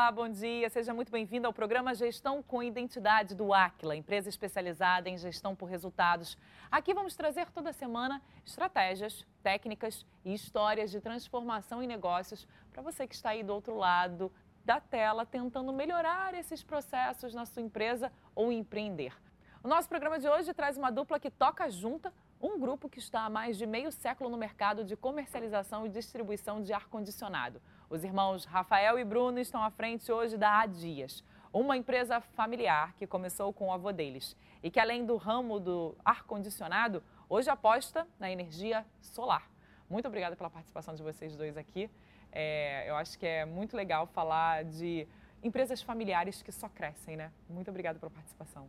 Olá, bom dia. Seja muito bem-vindo ao programa Gestão com Identidade do Aquila, empresa especializada em gestão por resultados. Aqui vamos trazer toda semana estratégias, técnicas e histórias de transformação em negócios para você que está aí do outro lado da tela tentando melhorar esses processos na sua empresa ou empreender. O nosso programa de hoje traz uma dupla que toca junta um grupo que está há mais de meio século no mercado de comercialização e distribuição de ar-condicionado. Os irmãos Rafael e Bruno estão à frente hoje da Adias, uma empresa familiar que começou com o avô deles e que, além do ramo do ar-condicionado, hoje aposta na energia solar. Muito obrigada pela participação de vocês dois aqui. É, eu acho que é muito legal falar de empresas familiares que só crescem, né? Muito obrigada pela participação.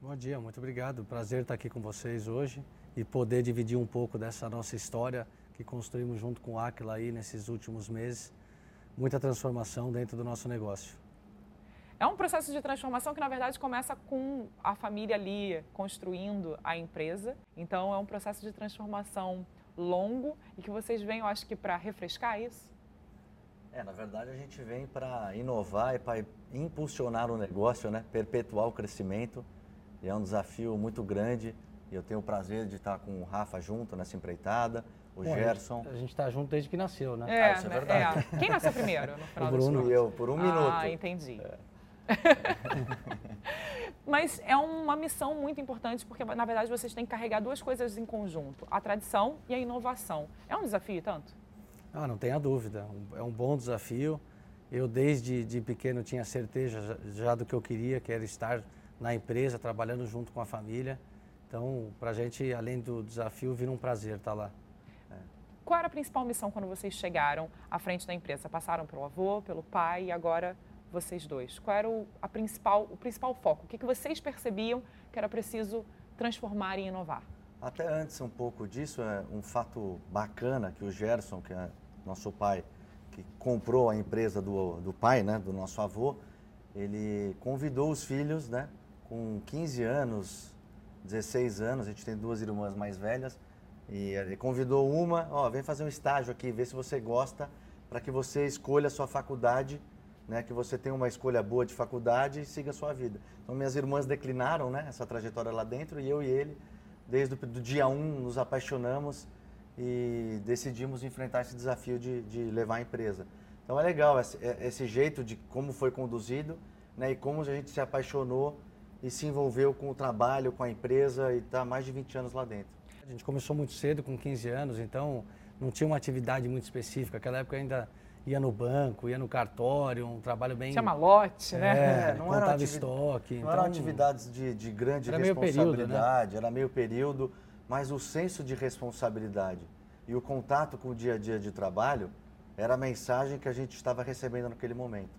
Bom dia, muito obrigado. Prazer estar aqui com vocês hoje e poder dividir um pouco dessa nossa história que construímos junto com o Aquila aí nesses últimos meses. Muita transformação dentro do nosso negócio. É um processo de transformação que, na verdade, começa com a família ali construindo a empresa. Então, é um processo de transformação longo e que vocês vêm, eu acho que, para refrescar isso. É, na verdade, a gente vem para inovar e para impulsionar o negócio, né? perpetuar o crescimento. E é um desafio muito grande e eu tenho o prazer de estar com o Rafa junto nessa empreitada, o Bom, Gerson. A gente está junto desde que nasceu, né? É, ah, isso é verdade. É. Quem nasceu primeiro? No o Bruno e eu, por um ah, minuto. Ah, entendi. É. Mas é uma missão muito importante porque, na verdade, vocês têm que carregar duas coisas em conjunto: a tradição e a inovação. É um desafio tanto? Ah, não tenha dúvida. É um bom desafio. Eu, desde de pequeno, tinha certeza já do que eu queria, que era estar na empresa, trabalhando junto com a família. Então, para a gente, além do desafio, vira um prazer estar lá. Qual era a principal missão quando vocês chegaram à frente da empresa? Passaram pelo avô, pelo pai e agora vocês dois. Qual era o, a principal, o principal foco? O que, que vocês percebiam que era preciso transformar e inovar? Até antes um pouco disso, é um fato bacana que o Gerson, que é nosso pai, que comprou a empresa do, do pai, né, do nosso avô, ele convidou os filhos, né, com 15 anos, 16 anos, a gente tem duas irmãs mais velhas, e ele convidou uma, ó, vem fazer um estágio aqui, ver se você gosta, para que você escolha a sua faculdade, né, que você tenha uma escolha boa de faculdade e siga a sua vida. Então minhas irmãs declinaram, né, essa trajetória lá dentro, e eu e ele, desde o dia 1, um, nos apaixonamos e decidimos enfrentar esse desafio de, de levar a empresa. Então é legal esse, é, esse jeito de como foi conduzido, né, e como a gente se apaixonou e se envolveu com o trabalho, com a empresa e está mais de 20 anos lá dentro. A gente começou muito cedo, com 15 anos, então não tinha uma atividade muito específica. Naquela época ainda ia no banco, ia no cartório, um trabalho bem... Tinha malote, né? É, não era atividade, estoque. Não então, eram atividades de, de grande era responsabilidade, meio período, né? era meio período, mas o senso de responsabilidade e o contato com o dia a dia de trabalho era a mensagem que a gente estava recebendo naquele momento.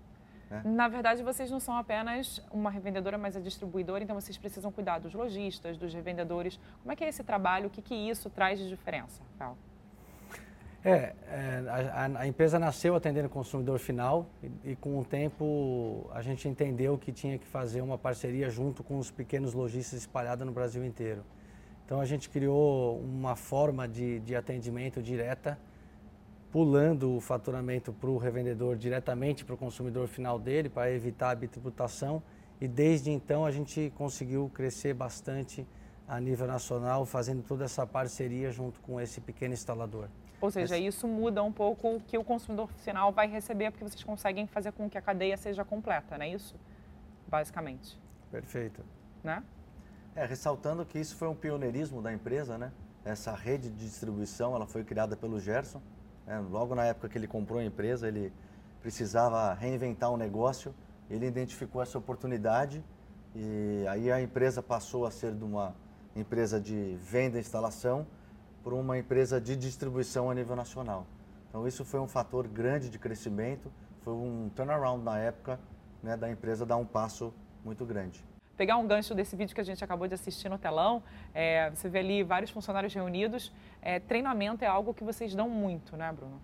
Né? Na verdade, vocês não são apenas uma revendedora, mas a distribuidora, então vocês precisam cuidar dos lojistas, dos revendedores. Como é que é esse trabalho? O que, que isso traz de diferença, Rafael? É, é a, a, empresa nasceu atendendo o consumidor final e, e, com o tempo a gente entendeu que tinha que fazer uma parceria junto com os pequenos lojistas espalhados no Brasil inteiro. Então a gente criou uma forma de, de atendimento direta pulando o faturamento para o revendedor diretamente para o consumidor final dele, para evitar a bitributação. E desde então a gente conseguiu crescer bastante a nível nacional, fazendo toda essa parceria junto com esse pequeno instalador. Ou seja, esse... isso muda um pouco o que o consumidor final vai receber, porque vocês conseguem fazer com que a cadeia seja completa, não é isso? Basicamente. Perfeito. Né? É, ressaltando que isso foi um pioneirismo da empresa, né? Essa rede de distribuição, ela foi criada pelo Gerson, é, logo na época que ele comprou a empresa, ele precisava reinventar o um negócio, ele identificou essa oportunidade e aí a empresa passou a ser de uma empresa de venda e instalação para uma empresa de distribuição a nível nacional. Então isso foi um fator grande de crescimento, foi um turnaround na época né, da empresa dar um passo muito grande pegar um gancho desse vídeo que a gente acabou de assistir no telão, é, você vê ali vários funcionários reunidos. É, treinamento é algo que vocês dão muito, né, Bruno?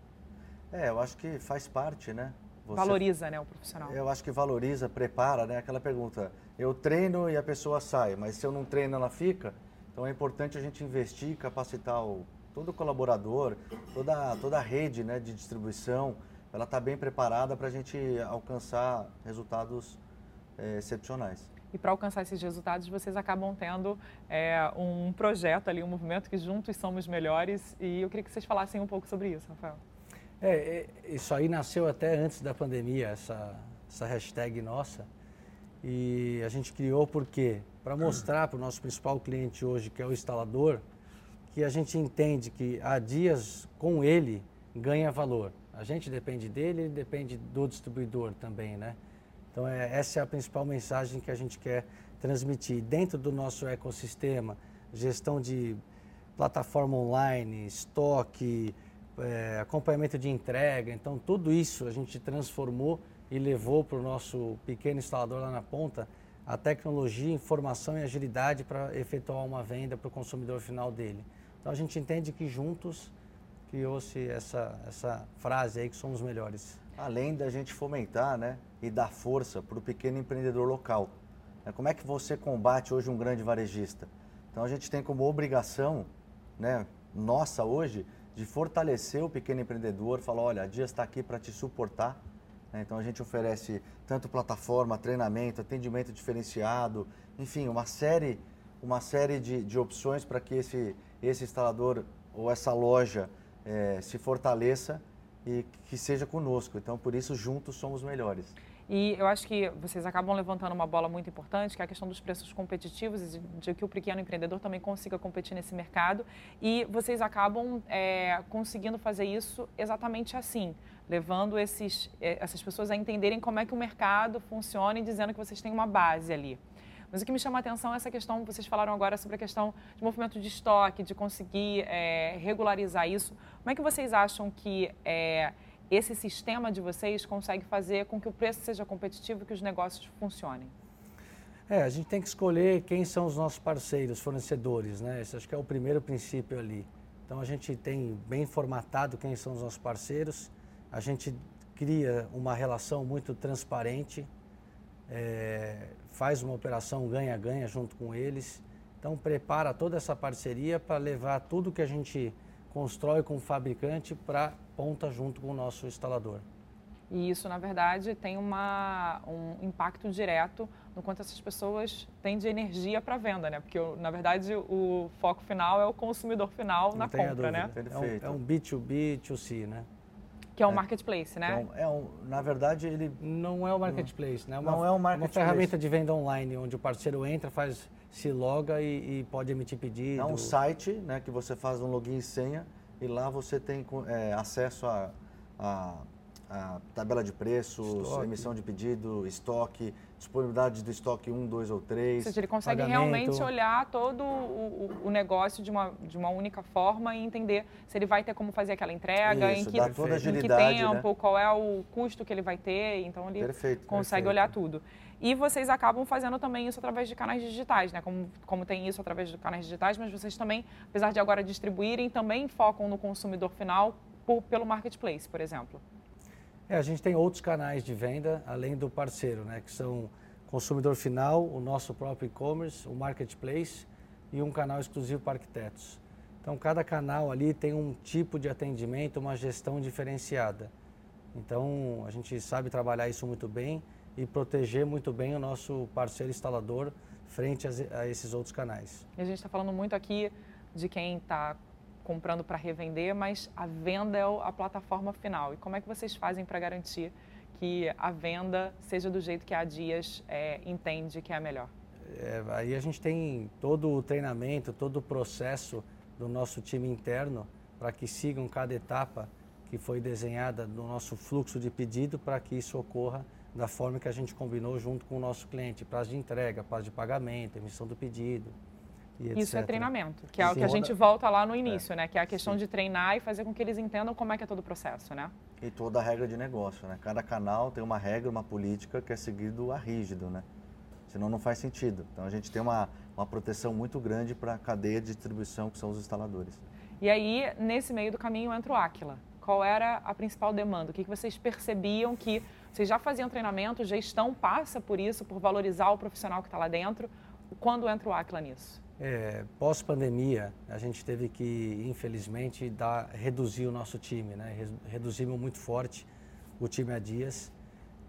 É, eu acho que faz parte, né? Você, valoriza, né, o profissional. Eu acho que valoriza, prepara, né? Aquela pergunta, eu treino e a pessoa sai, mas se eu não treino ela fica. Então é importante a gente investir, capacitar o, todo o colaborador, toda, toda a rede né, de distribuição, ela está bem preparada para a gente alcançar resultados é, excepcionais. E para alcançar esses resultados, vocês acabam tendo é, um projeto ali, um movimento que juntos somos melhores. E eu queria que vocês falassem um pouco sobre isso, Rafael. É, isso aí nasceu até antes da pandemia, essa, essa hashtag nossa. E a gente criou porque para mostrar para o nosso principal cliente hoje, que é o instalador, que a gente entende que há dias com ele ganha valor. A gente depende dele, ele depende do distribuidor também, né? Então é, essa é a principal mensagem que a gente quer transmitir. Dentro do nosso ecossistema, gestão de plataforma online, estoque, é, acompanhamento de entrega, então tudo isso a gente transformou e levou para o nosso pequeno instalador lá na ponta a tecnologia, informação e agilidade para efetuar uma venda para o consumidor final dele. Então a gente entende que juntos criou-se essa, essa frase aí que somos melhores. Além da gente fomentar né, e dar força para o pequeno empreendedor local. Né, como é que você combate hoje um grande varejista? Então a gente tem como obrigação né, nossa hoje de fortalecer o pequeno empreendedor, falar, olha, a Dias está aqui para te suportar, né? Então a gente oferece tanto plataforma, treinamento, atendimento diferenciado, enfim, uma série, uma série de, de opções para que esse, esse instalador ou essa loja é, se fortaleça e que seja conosco. Então, por isso, juntos somos melhores. E eu acho que vocês acabam levantando uma bola muito importante, que é a questão dos preços competitivos de, de que o pequeno empreendedor também consiga competir nesse mercado. E vocês acabam é, conseguindo fazer isso exatamente assim, levando esses, é, essas pessoas a entenderem como é que o mercado funciona e dizendo que vocês têm uma base ali. Mas o que me chama a atenção é essa questão, vocês falaram agora sobre a questão de movimento de estoque, de conseguir é, regularizar isso. Como é que vocês acham que é, esse sistema de vocês consegue fazer com que o preço seja competitivo e que os negócios funcionem? É, a gente tem que escolher quem são os nossos parceiros, fornecedores, né? Esse acho que é o primeiro princípio ali. Então a gente tem bem formatado quem são os nossos parceiros, a gente cria uma relação muito transparente, é, faz uma operação ganha-ganha junto com eles. Então prepara toda essa parceria para levar tudo que a gente constrói com o fabricante para ponta junto com o nosso instalador. E isso, na verdade, tem uma, um impacto direto no quanto essas pessoas têm de energia para venda, né? Porque, na verdade, o foco final é o consumidor final Não na compra, né? É um, é um B2B, 2C, né? Que é um é. marketplace, né? Então, é um, na verdade, ele... Não é o um marketplace, né? Uma, não é um marketplace. uma ferramenta de venda online, onde o parceiro entra, faz, se loga e, e pode emitir pedido. É um site né, que você faz um login e senha e lá você tem é, acesso a, a, a, tabela de preços, estoque. emissão de pedido, estoque, disponibilidade do estoque 1, 2 ou 3. Ou seja, ele consegue pagamento. realmente olhar todo o, o, negócio de uma, de uma única forma e entender se ele vai ter como fazer aquela entrega, Isso, em, que, em que tempo, né? qual é o custo que ele vai ter. Então ele perfeito, consegue perfeito. olhar tudo. E vocês acabam fazendo também isso através de canais digitais, né? Como, como tem isso através de canais digitais, mas vocês também, apesar de agora distribuírem, também focam no consumidor final por, pelo marketplace, por exemplo. É, a gente tem outros canais de venda, além do parceiro, né? Que são consumidor final, o nosso próprio e-commerce, o marketplace e um canal exclusivo para arquitetos. Então, cada canal ali tem um tipo de atendimento, uma gestão diferenciada. Então, a gente sabe trabalhar isso muito bem e proteger muito bem o nosso parceiro instalador frente a, esses outros canais. E a gente está falando muito aqui de quem está comprando para revender, mas a venda é a plataforma final. E como é que vocês fazem para garantir que a venda seja do jeito que a Dias é, entende que é a melhor? É, aí a gente tem todo o treinamento, todo o processo do nosso time interno para que sigam cada etapa que foi desenhada no nosso fluxo de pedido para que isso ocorra da forma que a gente combinou junto com o nosso cliente, prazo de entrega, prazo de pagamento, emissão do pedido. Isso é treinamento, que é Sim. o que a gente volta lá no início, é. né? Que é a questão Sim. de treinar e fazer com que eles entendam como é que é todo o processo, né? E toda a regra de negócio, né? Cada canal tem uma regra, uma política que é seguido a rígido, né? Senão não faz sentido. Então a gente tem uma, uma proteção muito grande para a cadeia de distribuição que são os instaladores. E aí, nesse meio do caminho, entra o Aquila. Qual era a principal demanda? O que, que vocês percebiam que vocês já faziam treinamento, gestão passa por isso, por valorizar o profissional que está lá dentro. Quando entra o Aquila nisso? É, Pós-pandemia, a gente teve que, infelizmente, dar, reduzir o nosso time, né? reduzimos muito forte, o time a dias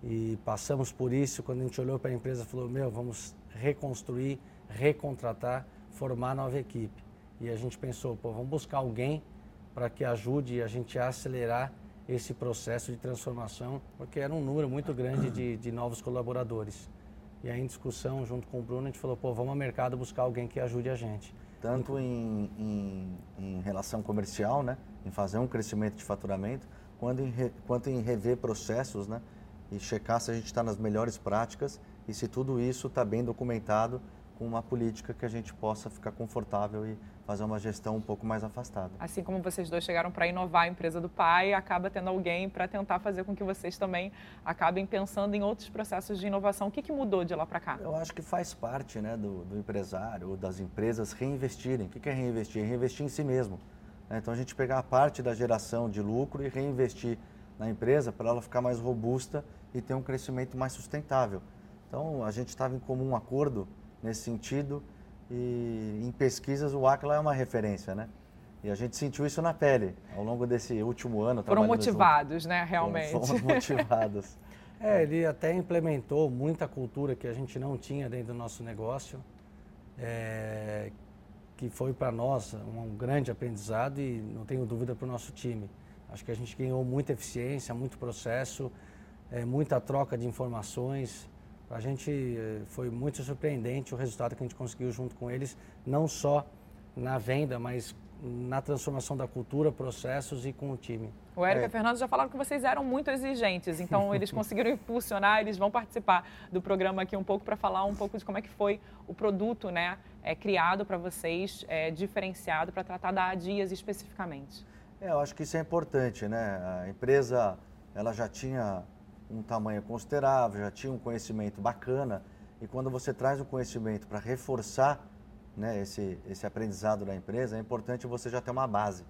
e passamos por isso. Quando a gente olhou para a empresa, falou: Meu, vamos reconstruir, recontratar, formar nova equipe. E a gente pensou: pô, vamos buscar alguém para que ajude a gente a acelerar esse processo de transformação, porque era um número muito grande de, de novos colaboradores. E aí, em discussão, junto com o Bruno, a gente falou: pô, vamos ao mercado buscar alguém que ajude a gente. Tanto em, em, em relação comercial, né, em fazer um crescimento de faturamento, quanto em, re, quanto em rever processos, né, e checar se a gente está nas melhores práticas e se tudo isso está bem documentado com uma política que a gente possa ficar confortável e fazer uma gestão um pouco mais afastada. Assim como vocês dois chegaram para inovar a empresa do pai, acaba tendo alguém para tentar fazer com que vocês também acabem pensando em outros processos de inovação. O que, que mudou de lá para cá? Eu acho que faz parte né, do, do empresário ou das empresas reinvestirem. O que, que é reinvestir? É reinvestir em si mesmo. Né? Então a gente pegar a parte da geração de lucro e reinvestir na empresa para ela ficar mais robusta e ter um crescimento mais sustentável. Então a gente estava em comum acordo nesse sentido e em pesquisas o Aquila é uma referência, né? E a gente sentiu isso na pele ao longo desse último ano. Foram motivados, junto. né, realmente. Fomos motivados. é, ele até implementou muita cultura que a gente não tinha dentro do nosso negócio, é, que foi para nós um grande aprendizado e não tenho dúvida para o nosso time. Acho que a gente ganhou muita eficiência, muito processo, é, muita troca de informações. Para a gente eh, foi muito surpreendente o resultado que a gente conseguiu junto com eles, não só na venda, mas na transformação da cultura, processos e com o time. O Érica é. e Fernando já falaram que vocês eram muito exigentes, então eles conseguiram impulsionar, eles vão participar do programa aqui um pouco para falar um pouco de como é que foi o produto né, é, criado para vocês, é, diferenciado para tratar da Adias especificamente. É, eu acho que isso é importante, né? A empresa ela já tinha um tamanho considerável, já tinha um conhecimento bacana, e quando você traz o conhecimento para reforçar né, esse, esse aprendizado da empresa, é importante você já ter uma base.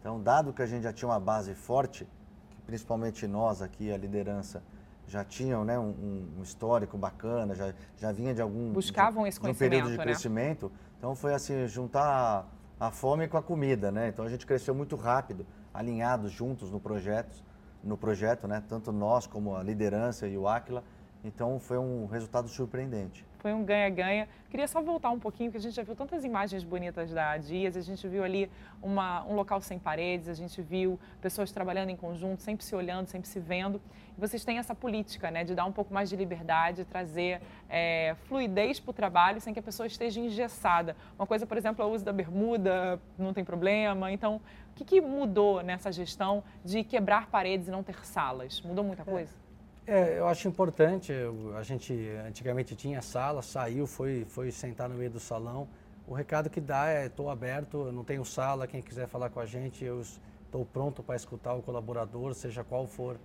Então, dado que a gente já tinha uma base forte, que principalmente nós aqui, a liderança, já tinham né, um, um histórico bacana, já, já vinha de algum Buscavam esse de um período de né? crescimento, então foi assim, juntar a, a fome com a comida, né? Então a gente cresceu muito rápido, alinhados juntos no projeto, no projeto, né? Tanto nós como a liderança e o Aquila. Então foi um resultado surpreendente. Foi um ganha-ganha. Queria só voltar um pouquinho, porque a gente já viu tantas imagens bonitas da Dias, a gente viu ali uma, um local sem paredes, a gente viu pessoas trabalhando em conjunto, sempre se olhando, sempre se vendo. E vocês têm essa política né, de dar um pouco mais de liberdade, trazer é, fluidez para o trabalho sem que a pessoa esteja engessada. Uma coisa, por exemplo, é o uso da bermuda, não tem problema. Então, o que, que mudou nessa gestão de quebrar paredes e não ter salas? Mudou muita coisa? É. É, eu acho importante. A gente antigamente tinha sala, saiu, foi, foi sentar no meio do salão. O recado que dá é: estou aberto, não tenho sala. Quem quiser falar com a gente, eu estou pronto para escutar o colaborador, seja qual for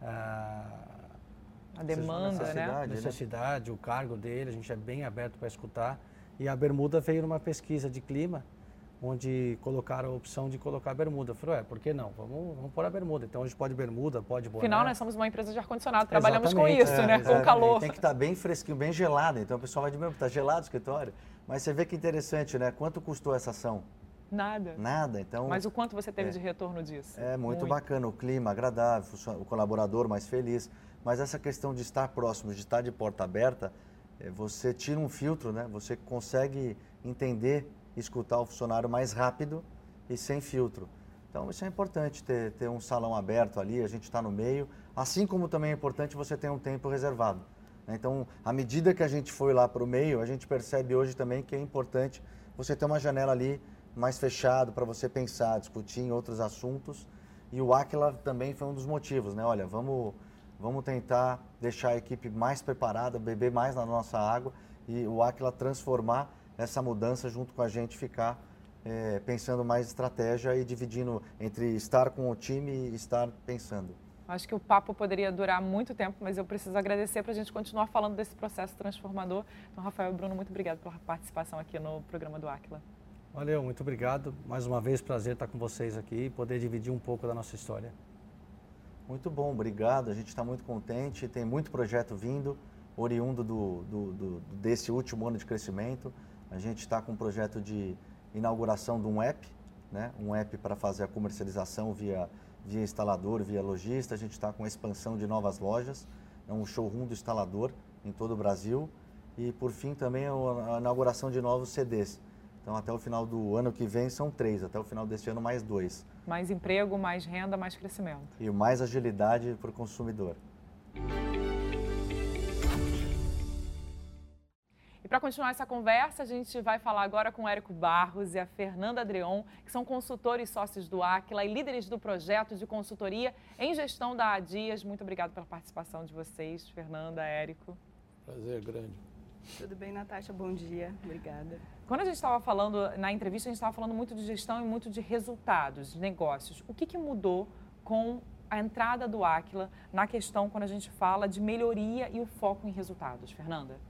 a, a demanda, necessidade, né? A necessidade, o cargo dele. A gente é bem aberto para escutar. E a Bermuda veio numa pesquisa de clima onde colocaram a opção de colocar a bermuda. Eu falei, é, por que não? Vamos, vamos pôr a bermuda. Então a gente pode bermuda, pode boné. Afinal, nós somos uma empresa de ar-condicionado, trabalhamos Exatamente, com isso, é, né? com calor. Tem que estar tá bem fresquinho, bem gelado. Então o pessoal vai de bermuda, está gelado o escritório. Mas você vê que interessante, né? Quanto custou essa ação? Nada. Nada, então... Mas o quanto você teve é, de retorno disso? É muito, muito, bacana, o clima agradável, o colaborador mais feliz. Mas essa questão de estar próximo, de estar de porta aberta, é, você tira um filtro, né? Você consegue entender escutar o funcionário mais rápido e sem filtro. Então, isso é importante, ter, ter um salão aberto ali, a gente está no meio, assim como também é importante você ter um tempo reservado. Né? Então, à medida que a gente foi lá para o meio, a gente percebe hoje também que é importante você ter uma janela ali mais fechada para você pensar, discutir em outros assuntos. E o Aquila também foi um dos motivos, né? Olha, vamos, vamos tentar deixar a equipe mais preparada, beber mais na nossa água e o Aquila transformar essa mudança junto com a gente ficar é, pensando mais estratégia e dividindo entre estar com o time e estar pensando. Acho que o papo poderia durar muito tempo, mas eu preciso agradecer para a gente continuar falando desse processo transformador. Então, Rafael e Bruno, muito obrigado pela participação aqui no programa do Aquila. Valeu, muito obrigado. Mais uma vez, prazer estar com vocês aqui e poder dividir um pouco da nossa história. Muito bom, obrigado. A gente está muito contente, tem muito projeto vindo, oriundo do, do, do, desse último ano de crescimento. A gente está com um projeto de inauguração de um app, né? um app para fazer a comercialização via, via instalador, via lojista. A gente está com a expansão de novas lojas, é um showroom do instalador em todo o Brasil. E, por fim, também a inauguração de novos CDs. Então, até o final do ano que vem são três, até o final deste ano mais dois. Mais emprego, mais renda, mais crescimento. E mais agilidade para o consumidor. Para continuar essa conversa, a gente vai falar agora com o Érico Barros e a Fernanda Adreon, que são consultores sócios do Aquila e líderes do projeto de consultoria em gestão da Adias. Muito obrigada pela participação de vocês, Fernanda, Érico. Prazer grande. Tudo bem, Natasha? Bom dia. Obrigada. Quando a gente estava falando, na entrevista, a gente estava falando muito de gestão e muito de resultados, de negócios. O que, que mudou com a entrada do Aquila na questão quando a gente fala de melhoria e o foco em resultados? Fernanda?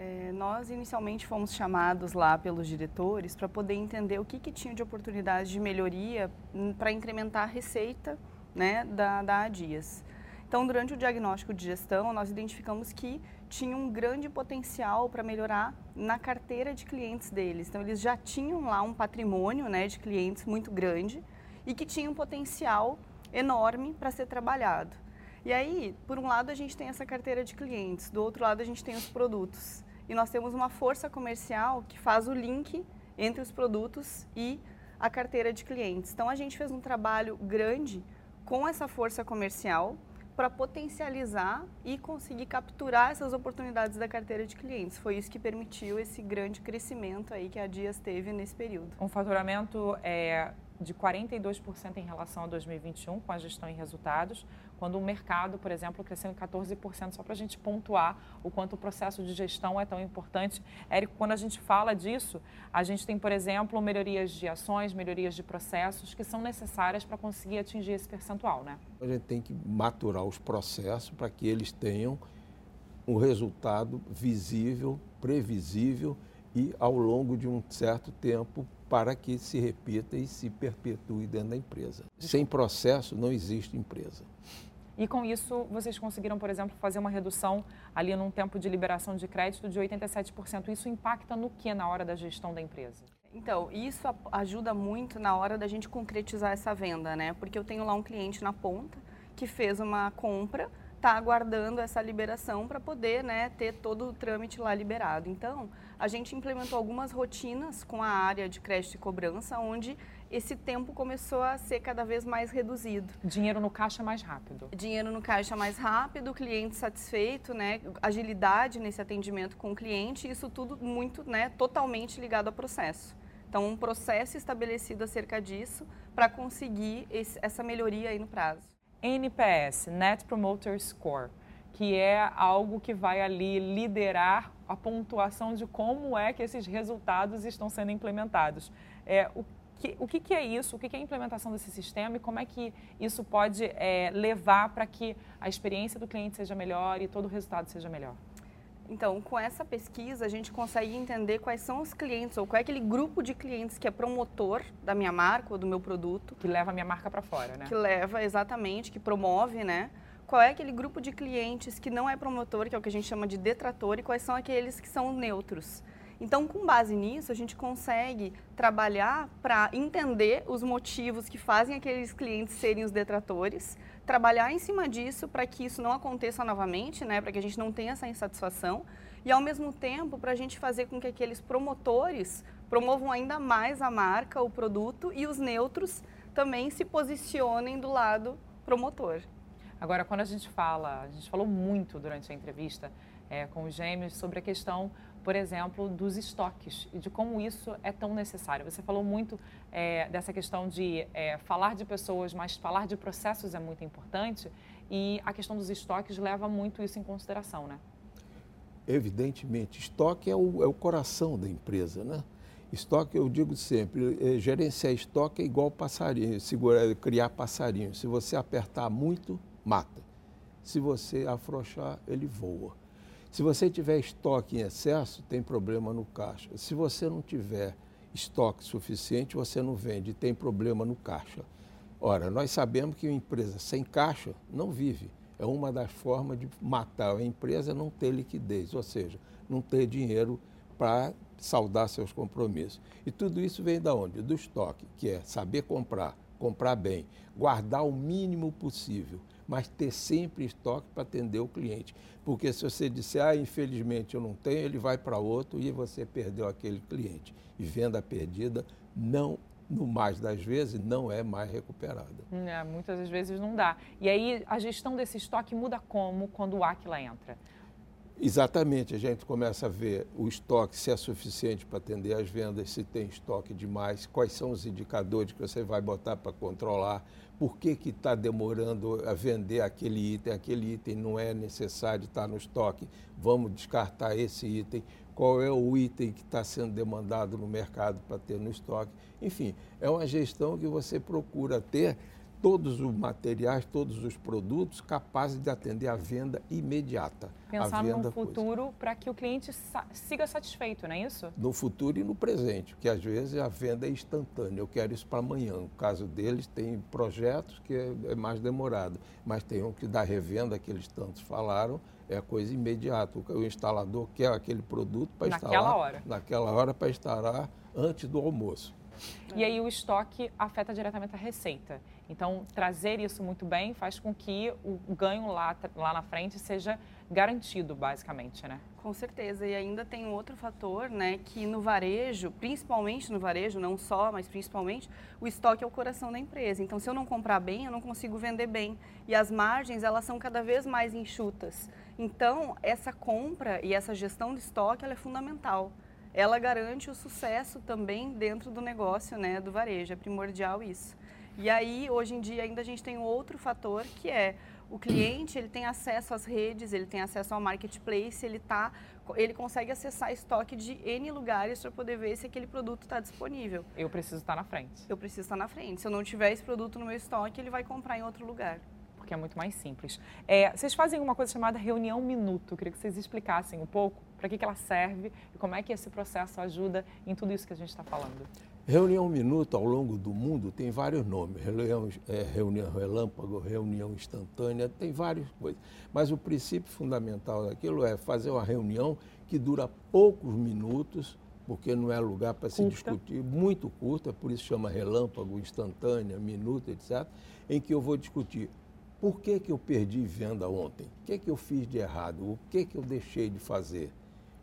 É, nós inicialmente fomos chamados lá pelos diretores para poder entender o que, que tinha de oportunidade de melhoria hum, para incrementar a receita né, da, da ADIAS. Então, durante o diagnóstico de gestão, nós identificamos que tinha um grande potencial para melhorar na carteira de clientes deles. Então, eles já tinham lá um patrimônio né, de clientes muito grande e que tinha um potencial enorme para ser trabalhado. E aí, por um lado, a gente tem essa carteira de clientes, do outro lado, a gente tem os produtos e nós temos uma força comercial que faz o link entre os produtos e a carteira de clientes. Então a gente fez um trabalho grande com essa força comercial para potencializar e conseguir capturar essas oportunidades da carteira de clientes. Foi isso que permitiu esse grande crescimento aí que a Dias teve nesse período. Um faturamento é, de 42% em relação a 2021 com a gestão em resultados, quando o mercado, por exemplo, cresceu em 14%, só para a gente pontuar o quanto o processo de gestão é tão importante. Érico, quando a gente fala disso, a gente tem, por exemplo, melhorias de ações, melhorias de processos que são necessárias para conseguir atingir esse percentual, né? A gente tem que maturar os processos para que eles tenham um resultado visível, previsível e ao longo de um certo tempo para que se repita e se perpetue dentro da empresa. Sem processo não existe empresa. E com isso, vocês conseguiram, por exemplo, fazer uma redução ali num tempo de liberação de crédito de 87%. Isso impacta no que na hora da gestão da empresa? Então, isso ajuda muito na hora da gente concretizar essa venda, né? Porque eu tenho lá um cliente na ponta que fez uma compra, está aguardando essa liberação para poder né, ter todo o trâmite lá liberado. Então, a gente implementou algumas rotinas com a área de crédito e cobrança, onde esse tempo começou a ser cada vez mais reduzido. Dinheiro no caixa mais rápido. Dinheiro no caixa mais rápido, cliente satisfeito, né? Agilidade nesse atendimento com o cliente, isso tudo muito, né, totalmente ligado ao processo. Então, um processo estabelecido acerca disso para conseguir esse, essa melhoria aí no prazo. NPS, Net Promoter Score, que é algo que vai ali liderar a pontuação de como é que esses resultados estão sendo implementados. É, o que, o que, que, é isso, o que, que, é a implementação desse sistema e como é que isso pode é, levar para que a experiência do cliente seja melhor e todo o resultado seja melhor? Então, com essa pesquisa, a gente consegue entender quais são os clientes ou qual é aquele grupo de clientes que é promotor da minha marca ou do meu produto. Que leva a minha marca para fora, né? Que leva, exatamente, que promove, né? Qual é aquele grupo de clientes que não é promotor, que é o que a gente chama de detrator, e quais são aqueles que são neutros. Então, com base nisso, a gente consegue trabalhar para entender os motivos que fazem aqueles clientes serem os detratores, trabalhar em cima disso para que isso não aconteça novamente, né, para que a gente não tenha essa insatisfação, e ao mesmo tempo para a gente fazer com que aqueles promotores promovam ainda mais a marca, o produto, e os neutros também se posicionem do lado promotor. Agora, quando a gente fala, a gente falou muito durante a entrevista é, com os gêmeos sobre a questão por exemplo, dos estoques e de como isso é tão necessário. Você falou muito é, dessa questão de é, falar de pessoas, mas falar de processos é muito importante e a questão dos estoques leva muito isso em consideração, né? Evidentemente, estoque é o, é o coração da empresa, né? Estoque, eu digo sempre, é, gerenciar estoque é igual passarinho, segurar, criar passarinho. Se você apertar muito, mata. Se você afrouxar, ele voa. Se você tiver estoque em excesso, tem problema no caixa. Se você não tiver estoque suficiente, você não vende, tem problema no caixa. Ora, nós sabemos que uma empresa sem caixa não vive. É uma das formas de matar a empresa não ter liquidez, ou seja, não ter dinheiro para saldar seus compromissos. E tudo isso vem da onde? Do estoque, que é saber comprar comprar bem, guardar o mínimo possível, mas ter sempre estoque para atender o cliente. Porque se você disser, ah, infelizmente eu não tenho, ele vai para outro e você perdeu aquele cliente. E venda perdida não no mais das vezes, não é mais recuperada. É, muitas das vezes não dá. E aí a gestão desse estoque muda como quando o Aquila entra? Exatamente, a gente começa a ver o estoque, se é suficiente para atender as vendas, se tem estoque demais, quais são os indicadores que você vai botar para controlar, por que está demorando a vender aquele item, aquele item não é necessário estar no estoque, vamos descartar esse item, qual é o item que está sendo demandado no mercado para ter no estoque. Enfim, é uma gestão que você procura ter todos os materiais, todos os produtos capazes de atender a venda imediata. Pensar no futuro para que o cliente sa siga satisfeito, não é isso? No futuro e no presente, porque às vezes a venda é instantânea, eu quero isso para amanhã. No caso deles, tem projetos que é, é mais demorado, mas tem um que da revenda que eles tantos falaram, é coisa imediata. O instalador quer aquele produto para instalar naquela hora, naquela hora para instalar antes do almoço. E aí o estoque afeta diretamente a receita. Então, trazer isso muito bem faz com que o ganho lá, lá na frente seja garantido, basicamente, né? Com certeza. E ainda tem um outro fator, né, que no varejo, principalmente no varejo, não só, mas principalmente, o estoque é o coração da empresa. Então, se eu não comprar bem, eu não consigo vender bem. E as margens, elas são cada vez mais enxutas. Então, essa compra e essa gestão de estoque, ela é fundamental ela garante o sucesso também dentro do negócio, né, do varejo. É primordial isso. E aí, hoje em dia, ainda a gente tem outro fator que é o cliente ele tem acesso às redes, ele tem acesso ao marketplace, ele tá, ele consegue acessar estoque de N lugares para poder ver se aquele produto está disponível. Eu preciso estar na frente. Eu preciso estar na frente. Se eu não tiver esse produto no meu estoque, ele vai comprar em outro lugar. Porque é muito mais simples. É, vocês fazem uma coisa chamada reunião minuto. Eu queria que vocês explicassem um pouco para que, que ela serve e como é que esse processo ajuda em tudo isso que a gente está falando. Reunião minuto ao longo do mundo tem vários nomes. Reunião, é, reunião relâmpago, reunião instantânea, tem várias coisas. Mas o princípio fundamental daquilo é fazer uma reunião que dura poucos minutos, porque não é lugar para se discutir, muito curta, por isso chama relâmpago, instantânea, minuto, etc., em que eu vou discutir por que, que eu perdi venda ontem, o que, que eu fiz de errado, o que, que eu deixei de fazer,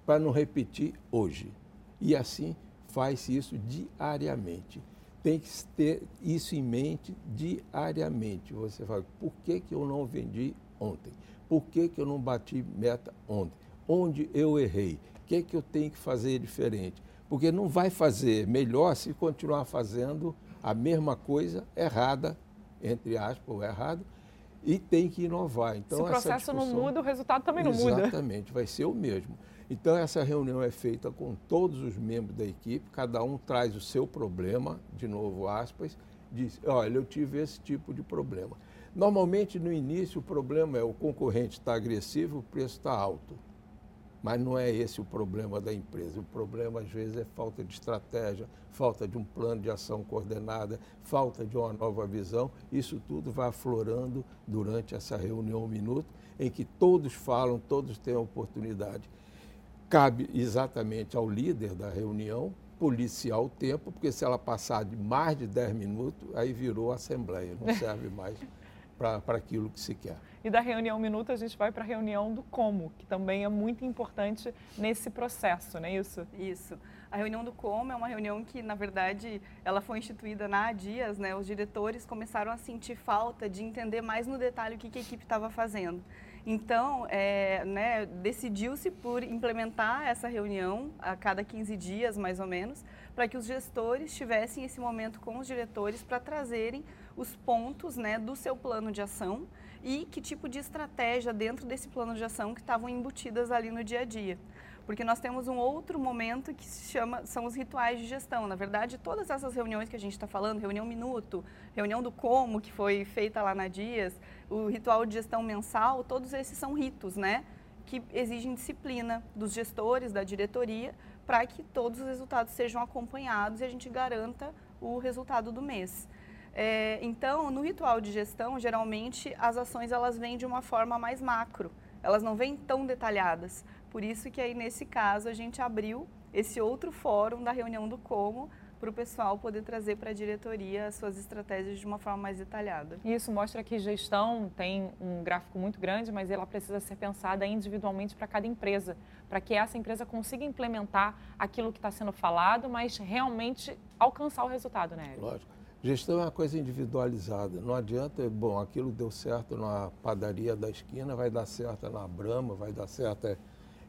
para não repetir hoje. E assim faz isso diariamente. Tem que ter isso em mente diariamente. Você fala, por que, que eu não vendi ontem? Por que, que eu não bati meta ontem? Onde eu errei? O que, que eu tenho que fazer diferente? Porque não vai fazer melhor se continuar fazendo a mesma coisa errada, entre aspas, ou errado, e tem que inovar. Então, se o processo discussão... não muda, o resultado também não Exatamente, muda. Exatamente, vai ser o mesmo. Então, essa reunião é feita com todos os membros da equipe, cada um traz o seu problema, de novo, aspas, diz: olha, eu tive esse tipo de problema. Normalmente, no início, o problema é o concorrente está agressivo, o preço está alto. Mas não é esse o problema da empresa. O problema, às vezes, é falta de estratégia, falta de um plano de ação coordenada, falta de uma nova visão. Isso tudo vai aflorando durante essa reunião um minuto, em que todos falam, todos têm a oportunidade cabe exatamente ao líder da reunião policiar o tempo, porque se ela passar de mais de 10 minutos, aí virou assembleia, não serve mais para aquilo que se quer. E da reunião minuto a gente vai para a reunião do como, que também é muito importante nesse processo, não é isso? Isso. A reunião do como é uma reunião que, na verdade, ela foi instituída na Dias, né? Os diretores começaram a sentir falta de entender mais no detalhe o que, que a equipe estava fazendo. Então, é, né, decidiu-se por implementar essa reunião a cada 15 dias, mais ou menos, para que os gestores tivessem esse momento com os diretores para trazerem os pontos né, do seu plano de ação e que tipo de estratégia dentro desse plano de ação que estavam embutidas ali no dia a dia porque nós temos um outro momento que se chama, são os rituais de gestão. Na verdade, todas essas reuniões que a gente está falando, reunião minuto, reunião do como, que foi feita lá na Dias, o ritual de gestão mensal, todos esses são ritos, né? Que exigem disciplina dos gestores, da diretoria, para que todos os resultados sejam acompanhados e a gente garanta o resultado do mês. É, então, no ritual de gestão, geralmente as ações elas vêm de uma forma mais macro, elas não vêm tão detalhadas. Por isso que aí nesse caso a gente abriu esse outro fórum da reunião do como para o pessoal poder trazer para a diretoria as suas estratégias de uma forma mais detalhada. Isso mostra que gestão tem um gráfico muito grande, mas ela precisa ser pensada individualmente para cada empresa, para que essa empresa consiga implementar aquilo que está sendo falado, mas realmente alcançar o resultado, né? Lógico. Gestão é uma coisa individualizada. Não adianta, bom, aquilo deu certo na padaria da esquina, vai dar certo na Brama, vai dar certo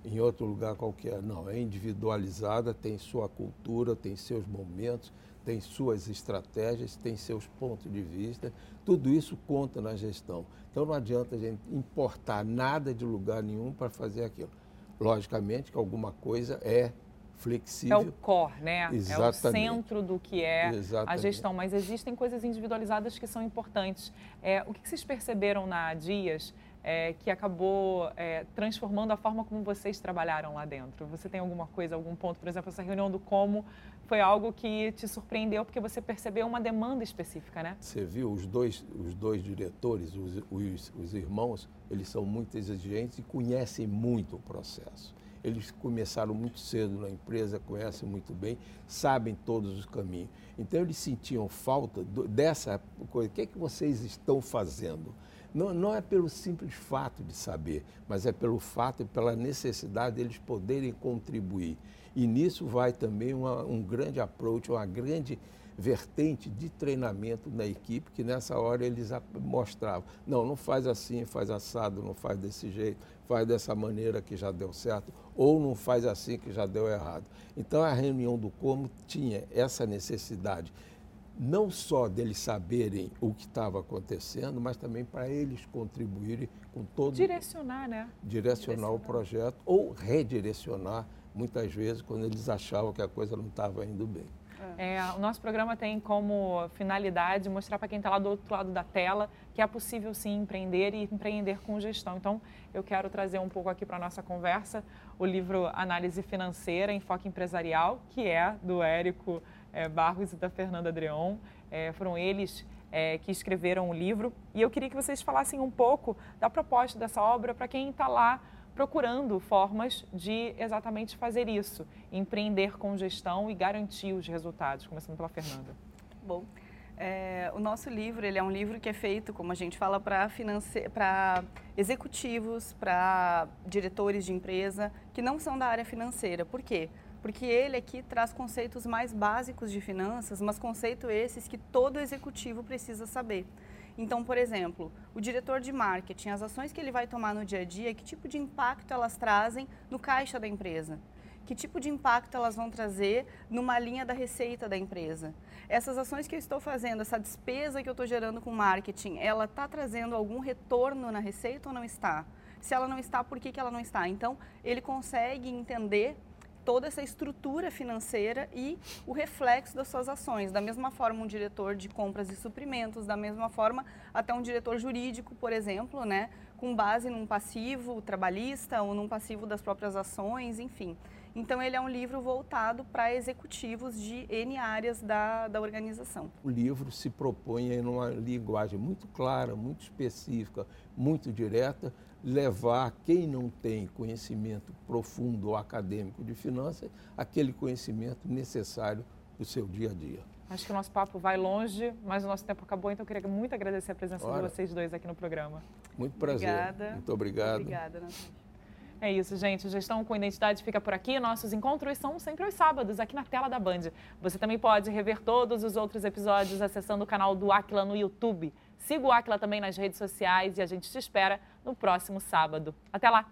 em outro lugar qualquer. Não, é individualizada, tem sua cultura, tem seus momentos, tem suas estratégias, tem seus pontos de vista. Tudo isso conta na gestão. Então não adianta a gente importar nada de lugar nenhum para fazer aquilo. Logicamente que alguma coisa é flexível. É o core, né? Exatamente. É o centro do que é Exatamente. a gestão. Mas existem coisas individualizadas que são importantes. É, o que vocês perceberam na Dias é, que acabou é, transformando a forma como vocês trabalharam lá dentro? Você tem alguma coisa, algum ponto? Por exemplo, essa reunião do como foi algo que te surpreendeu porque você percebeu uma demanda específica, né? Você viu os dois, os dois diretores, os, os, os irmãos, eles são muito exigentes e conhecem muito o processo. Eles começaram muito cedo na empresa, conhecem muito bem, sabem todos os caminhos. Então eles sentiam falta do, dessa coisa. O que é que vocês estão fazendo? Não, não é pelo simples fato de saber, mas é pelo fato e pela necessidade deles poderem contribuir. E nisso vai também uma, um grande approach, uma grande vertente de treinamento na equipe, que nessa hora eles mostravam, não, não faz assim, faz assado, não faz desse jeito, faz dessa maneira que já deu certo, ou não faz assim que já deu errado. Então a reunião do como tinha essa necessidade não só deles saberem o que estava acontecendo, mas também para eles contribuírem com todo direcionar, né? Direcionar, direcionar, o projeto ou redirecionar muitas vezes quando eles achavam que a coisa não estava indo bem. É, o nosso programa tem como finalidade mostrar para quem está lá do outro lado da tela que é possível sim empreender e empreender com gestão. Então, eu quero trazer um pouco aqui para a nossa conversa o livro Análise Financeira, Enfoque Empresarial, que é do Érico é, Barros e da Fernanda Adreon. É, foram eles é, que escreveram o livro. E eu queria que vocês falassem um pouco da proposta dessa obra para quem está lá procurando formas de exatamente fazer isso, empreender com gestão e garantir os resultados, começando pela Fernanda. Bom, é, o nosso livro ele é um livro que é feito, como a gente fala, para finance... executivos, para diretores de empresa que não são da área financeira. Por quê? Ele aqui traz conceitos mais básicos de finanças, mas conceitos esses que todo executivo precisa saber. Então, por exemplo, o diretor de marketing, as ações que ele vai tomar no dia a dia, que tipo de impacto elas trazem no caixa da empresa? Que tipo de impacto elas vão trazer numa linha da receita da empresa? Essas ações que eu estou fazendo, essa despesa que eu estou gerando com marketing, ela está trazendo algum retorno na receita ou não está? Se ela não está, por que, que ela não está? Então, ele consegue entender toda essa estrutura financeira e o reflexo das suas ações. Da mesma forma, um diretor de compras e suprimentos, da mesma forma, até um diretor jurídico, por exemplo, né, com base num passivo trabalhista ou num passivo das próprias ações, enfim. Então, ele é um livro voltado para executivos de N áreas da, da organização. O livro se propõe em uma linguagem muito clara, muito específica, muito direta, levar quem não tem conhecimento profundo ou acadêmico de finanças, aquele conhecimento necessário para o seu dia a dia. Acho que o nosso papo vai longe, mas o nosso tempo acabou, então eu queria muito agradecer a presença Ora, de vocês dois aqui no programa. Muito prazer. Obrigada. Muito obrigado. Obrigada, Natália. É isso, gente. Gestão com Identidade fica por aqui. Nossos encontros são sempre aos sábados, aqui na tela da Band. Você também pode rever todos os outros episódios acessando o canal do Aquila no YouTube. Siga o Aquila também nas redes sociais e a gente te espera no próximo sábado. Até lá!